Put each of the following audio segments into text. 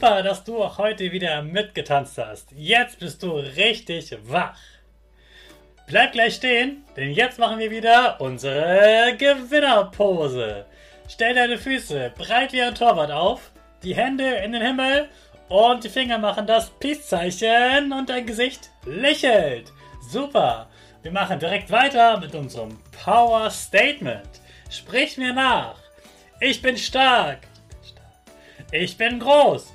Super, dass du auch heute wieder mitgetanzt hast. Jetzt bist du richtig wach. Bleib gleich stehen, denn jetzt machen wir wieder unsere Gewinnerpose. Stell deine Füße breit wie ein Torwart auf, die Hände in den Himmel und die Finger machen das Peace-Zeichen und dein Gesicht lächelt. Super. Wir machen direkt weiter mit unserem Power Statement. Sprich mir nach. Ich bin stark. Ich bin groß.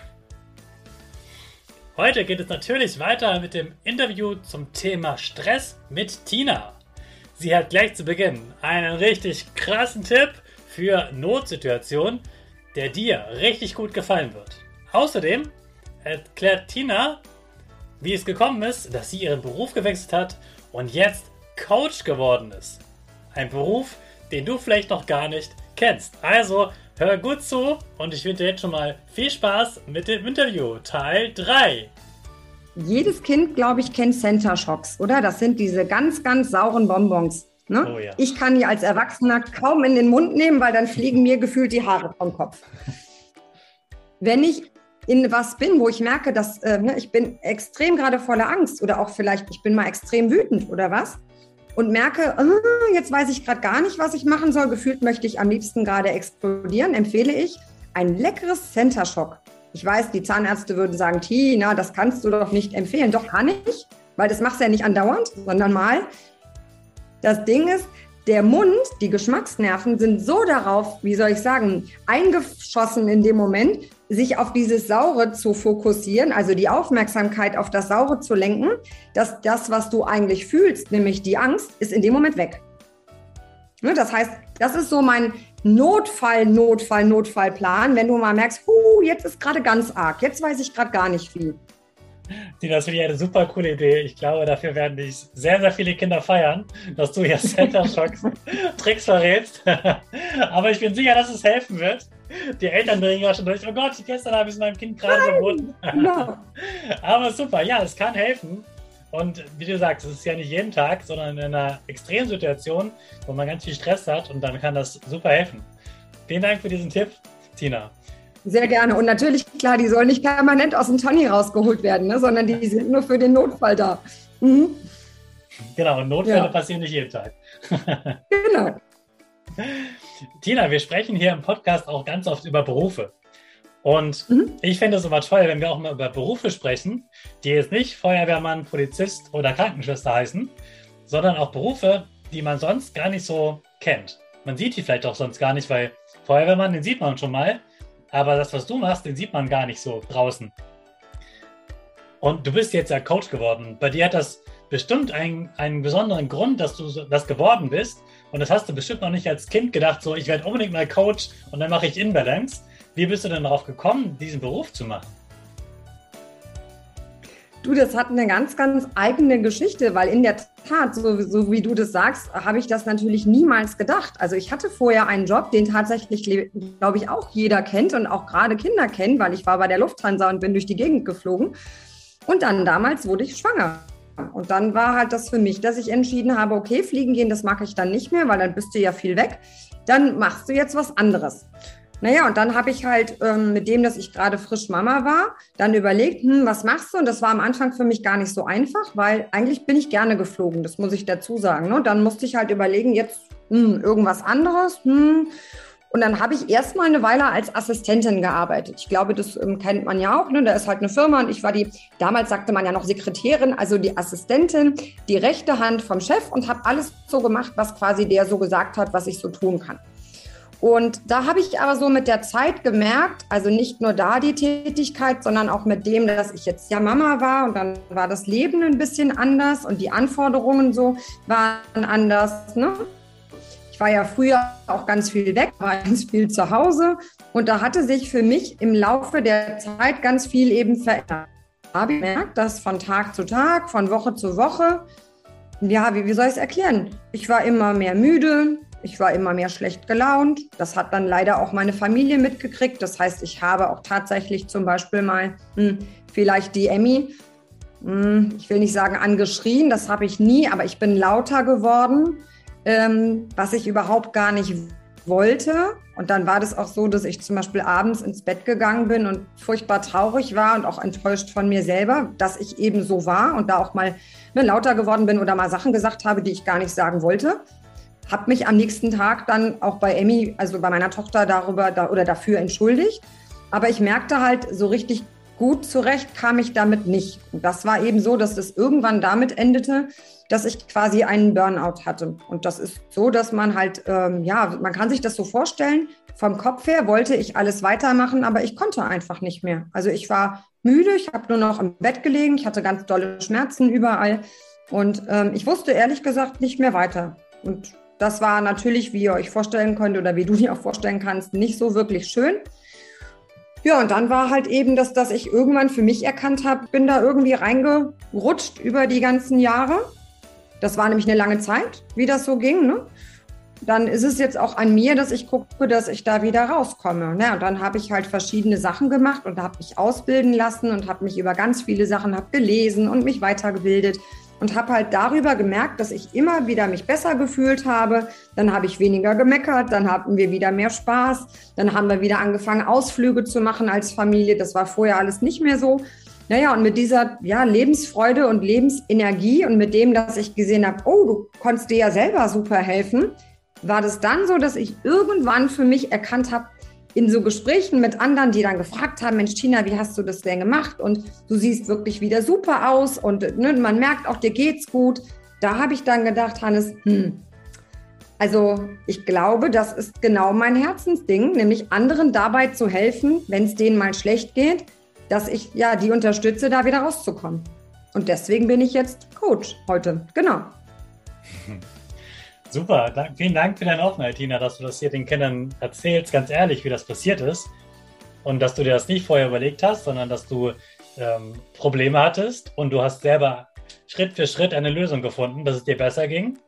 Heute geht es natürlich weiter mit dem Interview zum Thema Stress mit Tina. Sie hat gleich zu Beginn einen richtig krassen Tipp für Notsituationen, der dir richtig gut gefallen wird. Außerdem erklärt Tina, wie es gekommen ist, dass sie ihren Beruf gewechselt hat und jetzt Coach geworden ist. Ein Beruf, den du vielleicht noch gar nicht kennst. Also Hör gut zu und ich wünsche dir jetzt schon mal viel Spaß mit dem Interview Teil 3. Jedes Kind, glaube ich, kennt Center Shocks, oder? Das sind diese ganz, ganz sauren Bonbons. Ne? Oh ja. Ich kann die als Erwachsener kaum in den Mund nehmen, weil dann fliegen mir gefühlt die Haare vom Kopf. Wenn ich in was bin, wo ich merke, dass äh, ne, ich bin extrem gerade voller Angst oder auch vielleicht ich bin mal extrem wütend oder was, und merke, oh, jetzt weiß ich gerade gar nicht, was ich machen soll. Gefühlt möchte ich am liebsten gerade explodieren, empfehle ich ein leckeres Center Shock. Ich weiß, die Zahnärzte würden sagen, Tina, das kannst du doch nicht empfehlen. Doch kann ich, weil das machst du ja nicht andauernd, sondern mal. Das Ding ist, der Mund, die Geschmacksnerven sind so darauf, wie soll ich sagen, eingeschossen in dem Moment, sich auf dieses Saure zu fokussieren, also die Aufmerksamkeit auf das Saure zu lenken, dass das, was du eigentlich fühlst, nämlich die Angst, ist in dem Moment weg. Ne, das heißt, das ist so mein Notfall, Notfall, Notfallplan, wenn du mal merkst, huh, jetzt ist gerade ganz arg, jetzt weiß ich gerade gar nicht viel. Das finde ich eine super coole Idee. Ich glaube, dafür werden dich sehr, sehr viele Kinder feiern, dass du hier Center Shocks Tricks verrätst. Aber ich bin sicher, dass es helfen wird. Die Eltern bringen ja schon durch. Oh Gott, gestern habe ich es meinem Kind gerade verboten. Genau. Aber super, ja, es kann helfen. Und wie du sagst, es ist ja nicht jeden Tag, sondern in einer Extremsituation, wo man ganz viel Stress hat und dann kann das super helfen. Vielen Dank für diesen Tipp, Tina. Sehr gerne. Und natürlich, klar, die sollen nicht permanent aus dem Tonny rausgeholt werden, ne, sondern die sind nur für den Notfall da. Mhm. Genau, und Notfälle ja. passieren nicht jeden Tag. genau. Tina, wir sprechen hier im Podcast auch ganz oft über Berufe. Und mhm. ich finde es immer toll, wenn wir auch mal über Berufe sprechen, die jetzt nicht Feuerwehrmann, Polizist oder Krankenschwester heißen, sondern auch Berufe, die man sonst gar nicht so kennt. Man sieht die vielleicht auch sonst gar nicht, weil Feuerwehrmann, den sieht man schon mal, aber das, was du machst, den sieht man gar nicht so draußen. Und du bist jetzt ja Coach geworden. Bei dir hat das bestimmt einen, einen besonderen Grund, dass du das geworden bist. Und das hast du bestimmt noch nicht als Kind gedacht, so ich werde unbedingt mal Coach und dann mache ich Inbalance. Wie bist du denn darauf gekommen, diesen Beruf zu machen? Du, das hat eine ganz, ganz eigene Geschichte, weil in der Tat, so, so wie du das sagst, habe ich das natürlich niemals gedacht. Also ich hatte vorher einen Job, den tatsächlich, glaube ich, auch jeder kennt und auch gerade Kinder kennen, weil ich war bei der Lufthansa und bin durch die Gegend geflogen. Und dann damals wurde ich schwanger. Und dann war halt das für mich, dass ich entschieden habe, okay, fliegen gehen, das mache ich dann nicht mehr, weil dann bist du ja viel weg. Dann machst du jetzt was anderes. Naja, und dann habe ich halt ähm, mit dem, dass ich gerade frisch Mama war, dann überlegt, hm, was machst du? Und das war am Anfang für mich gar nicht so einfach, weil eigentlich bin ich gerne geflogen, das muss ich dazu sagen. Ne? Dann musste ich halt überlegen, jetzt hm, irgendwas anderes. Hm. Und dann habe ich erstmal eine Weile als Assistentin gearbeitet. Ich glaube, das ähm, kennt man ja auch. Ne? Da ist halt eine Firma und ich war die, damals sagte man ja noch Sekretärin, also die Assistentin, die rechte Hand vom Chef und habe alles so gemacht, was quasi der so gesagt hat, was ich so tun kann. Und da habe ich aber so mit der Zeit gemerkt, also nicht nur da die Tätigkeit, sondern auch mit dem, dass ich jetzt ja Mama war und dann war das Leben ein bisschen anders und die Anforderungen so waren anders. Ne? Ich war ja früher auch ganz viel weg, war ganz viel zu Hause und da hatte sich für mich im Laufe der Zeit ganz viel eben verändert. Habe ich gemerkt, dass von Tag zu Tag, von Woche zu Woche, ja, wie, wie soll ich es erklären? Ich war immer mehr müde, ich war immer mehr schlecht gelaunt. Das hat dann leider auch meine Familie mitgekriegt. Das heißt, ich habe auch tatsächlich zum Beispiel mal hm, vielleicht die Emmy, hm, ich will nicht sagen angeschrien, das habe ich nie, aber ich bin lauter geworden, ähm, was ich überhaupt gar nicht wollte. Und dann war das auch so, dass ich zum Beispiel abends ins Bett gegangen bin und furchtbar traurig war und auch enttäuscht von mir selber, dass ich eben so war und da auch mal ne, lauter geworden bin oder mal Sachen gesagt habe, die ich gar nicht sagen wollte habe mich am nächsten Tag dann auch bei Emmy, also bei meiner Tochter darüber da, oder dafür entschuldigt. Aber ich merkte halt, so richtig gut zurecht kam ich damit nicht. Das war eben so, dass es irgendwann damit endete, dass ich quasi einen Burnout hatte. Und das ist so, dass man halt, ähm, ja, man kann sich das so vorstellen. Vom Kopf her wollte ich alles weitermachen, aber ich konnte einfach nicht mehr. Also ich war müde, ich habe nur noch im Bett gelegen, ich hatte ganz dolle Schmerzen überall. Und ähm, ich wusste ehrlich gesagt nicht mehr weiter. Und das war natürlich, wie ihr euch vorstellen könnt oder wie du dir auch vorstellen kannst, nicht so wirklich schön. Ja, und dann war halt eben das, dass ich irgendwann für mich erkannt habe, bin da irgendwie reingerutscht über die ganzen Jahre. Das war nämlich eine lange Zeit, wie das so ging. Ne? Dann ist es jetzt auch an mir, dass ich gucke, dass ich da wieder rauskomme. Ne? Und dann habe ich halt verschiedene Sachen gemacht und habe mich ausbilden lassen und habe mich über ganz viele Sachen hab gelesen und mich weitergebildet und habe halt darüber gemerkt, dass ich immer wieder mich besser gefühlt habe. Dann habe ich weniger gemeckert, dann hatten wir wieder mehr Spaß, dann haben wir wieder angefangen, Ausflüge zu machen als Familie. Das war vorher alles nicht mehr so. Naja, und mit dieser ja, Lebensfreude und Lebensenergie und mit dem, dass ich gesehen habe, oh, du konntest dir ja selber super helfen, war das dann so, dass ich irgendwann für mich erkannt habe, in so Gesprächen mit anderen, die dann gefragt haben, Mensch, Tina, wie hast du das denn gemacht? Und du siehst wirklich wieder super aus und ne, man merkt auch, dir geht's gut. Da habe ich dann gedacht, Hannes, hm, also ich glaube, das ist genau mein Herzensding, nämlich anderen dabei zu helfen, wenn es denen mal schlecht geht, dass ich ja die unterstütze, da wieder rauszukommen. Und deswegen bin ich jetzt Coach heute. Genau. Super, vielen Dank für deine Offenheit, Tina, dass du das hier den Kindern erzählst, ganz ehrlich, wie das passiert ist. Und dass du dir das nicht vorher überlegt hast, sondern dass du ähm, Probleme hattest und du hast selber Schritt für Schritt eine Lösung gefunden, dass es dir besser ging.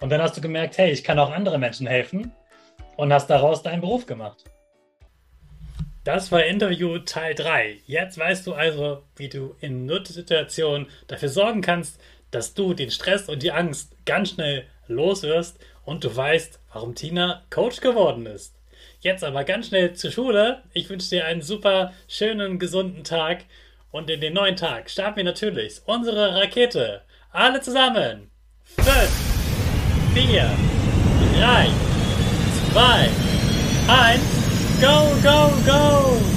Und dann hast du gemerkt, hey, ich kann auch anderen Menschen helfen und hast daraus deinen Beruf gemacht. Das war Interview Teil 3. Jetzt weißt du also, wie du in Notsituationen dafür sorgen kannst, dass du den Stress und die Angst ganz schnell los wirst und du weißt, warum Tina Coach geworden ist. Jetzt aber ganz schnell zur Schule. Ich wünsche dir einen super schönen, gesunden Tag. Und in den neuen Tag starten wir natürlich unsere Rakete. Alle zusammen. 5, 4, 3, 2, 1, go, go, go!